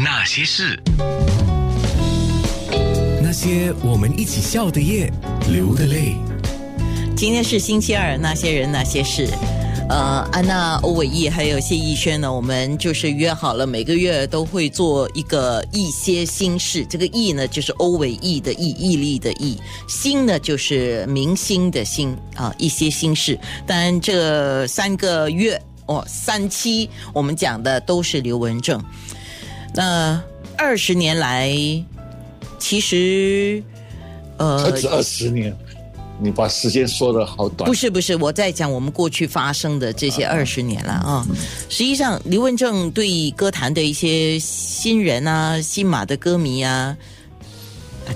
那些事，那些我们一起笑的夜，流的泪。今天是星期二，那些人那些事。呃，安娜、欧伟毅还有谢逸轩呢，我们就是约好了，每个月都会做一个一些心事。这个毅呢，就是欧伟毅的毅，毅力的毅；心呢，就是明星的星啊，一些心事。当然，这三个月哦，三期我们讲的都是刘文正。那二十年来，其实呃不，止二十年，你把时间说的好短不。是不是，我在讲我们过去发生的这些二十年了啊。实际上，刘文正对歌坛的一些新人啊、新马的歌迷啊，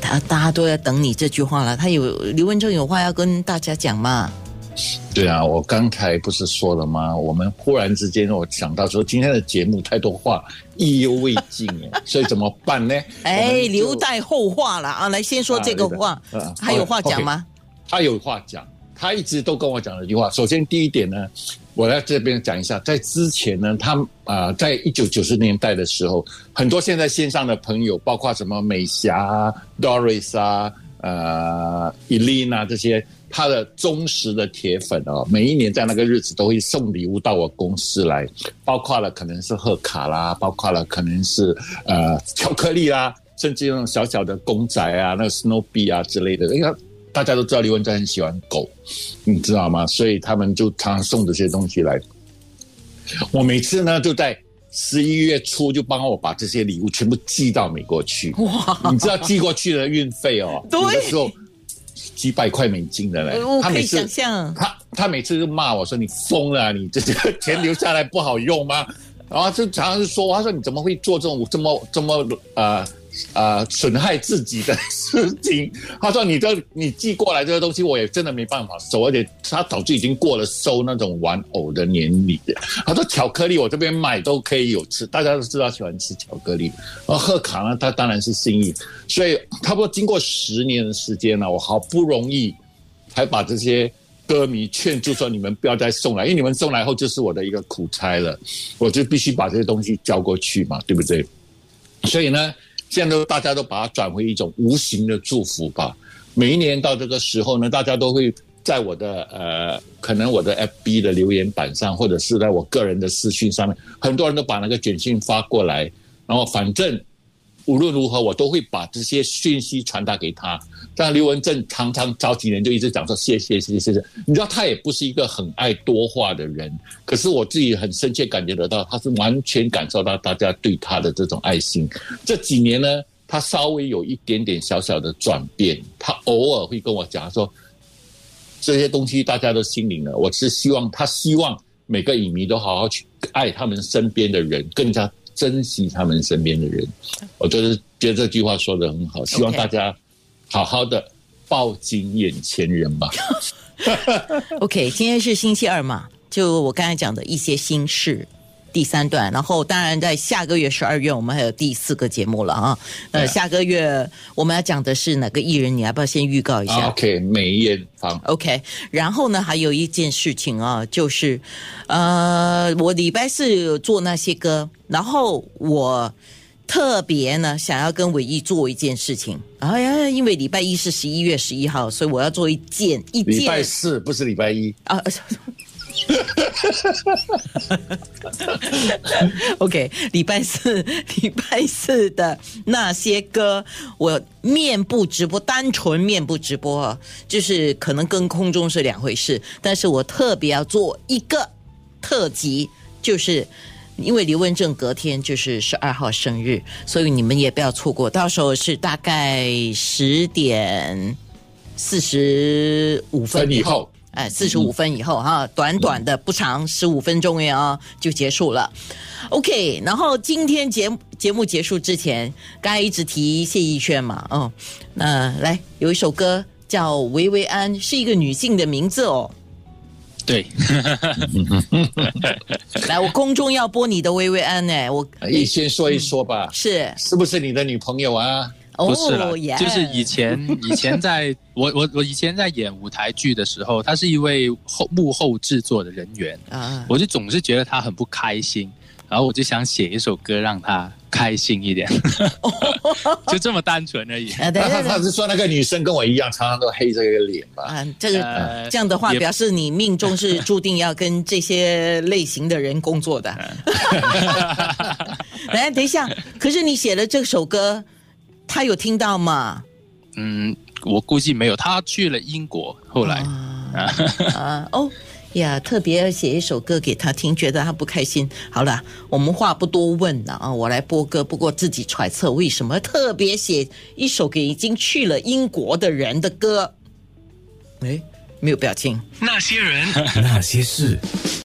他大家都要等你这句话了。他有刘文正有话要跟大家讲嘛？对啊，我刚才不是说了吗？我们忽然之间我想到说，今天的节目太多话，意犹未尽哎，所以怎么办呢？我哎，留待后话了啊！来，先说这个话，啊啊还有话讲吗？他有话讲，他一直都跟我讲了一句话。首先，第一点呢，我在这边讲一下，在之前呢，他啊、呃在一九九十年代的时候，很多现在线上的朋友，包括什么美霞啊、Doris 啊、呃 Elena 这些，他的忠实的铁粉哦，每一年在那个日子都会送礼物到我公司来，包括了可能是贺卡啦，包括了可能是呃巧克力啦，甚至那种小小的公仔啊，那个 Snoopy 啊之类的，因为大家都知道刘文正很喜欢狗，你知道吗？所以他们就常常送这些东西来。我每次呢就在十一月初就帮我把这些礼物全部寄到美国去。哇，你知道寄过去的运费哦，对有的时候几百块美金的嘞。我可以他每次想象。他他每次就骂我说你疯了啊、你 这个钱留下来不好用吗？然后就常常就说，他说你怎么会做这种这么这么呃呃损害自己的事情？他说你这你寄过来这个东西，我也真的没办法收，而且他早就已经过了收那种玩偶的年龄。他说巧克力我这边买都可以有吃，大家都知道喜欢吃巧克力。而贺卡呢，他当然是心意，所以差不多经过十年的时间呢，我好不容易才把这些歌迷劝住说：“你们不要再送来，因为你们送来后就是我的一个苦差了，我就必须把这些东西交过去嘛，对不对？”所以呢，现在都大家都把它转为一种无形的祝福吧。每一年到这个时候呢，大家都会在我的呃，可能我的 FB 的留言板上，或者是在我个人的私讯上面，很多人都把那个简讯发过来，然后反正无论如何，我都会把这些讯息传达给他。但刘文正常常早几年就一直讲说谢谢谢谢谢谢，你知道他也不是一个很爱多话的人，可是我自己很深切感觉得到，他是完全感受到大家对他的这种爱心。这几年呢，他稍微有一点点小小的转变，他偶尔会跟我讲说这些东西大家都心领了，我是希望他希望每个影迷都好好去爱他们身边的人，更加珍惜他们身边的人。我就是觉得这句话说的很好，希望大家好好的抱紧眼前人吧。OK，今天是星期二嘛，就我刚才讲的一些心事。第三段，然后当然在下个月十二月，我们还有第四个节目了啊。呃，下个月我们要讲的是哪个艺人？你要不要先预告一下？OK，梅艳芳，OK，然后呢，还有一件事情啊，就是，呃，我礼拜四有做那些歌，然后我特别呢想要跟伟毅做一件事情，哎呀，因为礼拜一是十一月十一号，所以我要做一件一件礼拜四不是礼拜一。啊。哈哈哈 OK，礼拜四，礼拜四的那些歌，我面部直播，单纯面部直播啊，就是可能跟空中是两回事。但是我特别要做一个特辑，就是因为刘文正隔天就是十二号生日，所以你们也不要错过。到时候是大概十点四十五分以后。哎，四十五分以后哈，短短的不长，十五分钟呀啊就结束了。OK，然后今天节目节目结束之前，刚才一直提谢逸轩嘛，哦，那来有一首歌叫《维维安》，是一个女性的名字哦。对，来，我空中要播你的薇薇安呢，我你先说一说吧，是是不是你的女朋友啊？不是啦哦，耶就是以前 以前在我我我以前在演舞台剧的时候，他是一位后幕后制作的人员，啊，我就总是觉得他很不开心，然后我就想写一首歌让他开开心一点，就这么单纯而已。啊，对对对。他他是说那个女生跟我一样，常常都黑这个脸吧？啊，这个、呃这样的话，表示你命中是注定要跟这些类型的人工作的。来，等一下，可是你写了这首歌，他有听到吗？嗯，我估计没有，他去了英国，后来。啊 哦呀，特别写一首歌给他听，觉得他不开心。好了，我们话不多问了啊，我来播歌。不过自己揣测为什么特别写一首给已经去了英国的人的歌。哎，没有表情。那些人，那些事。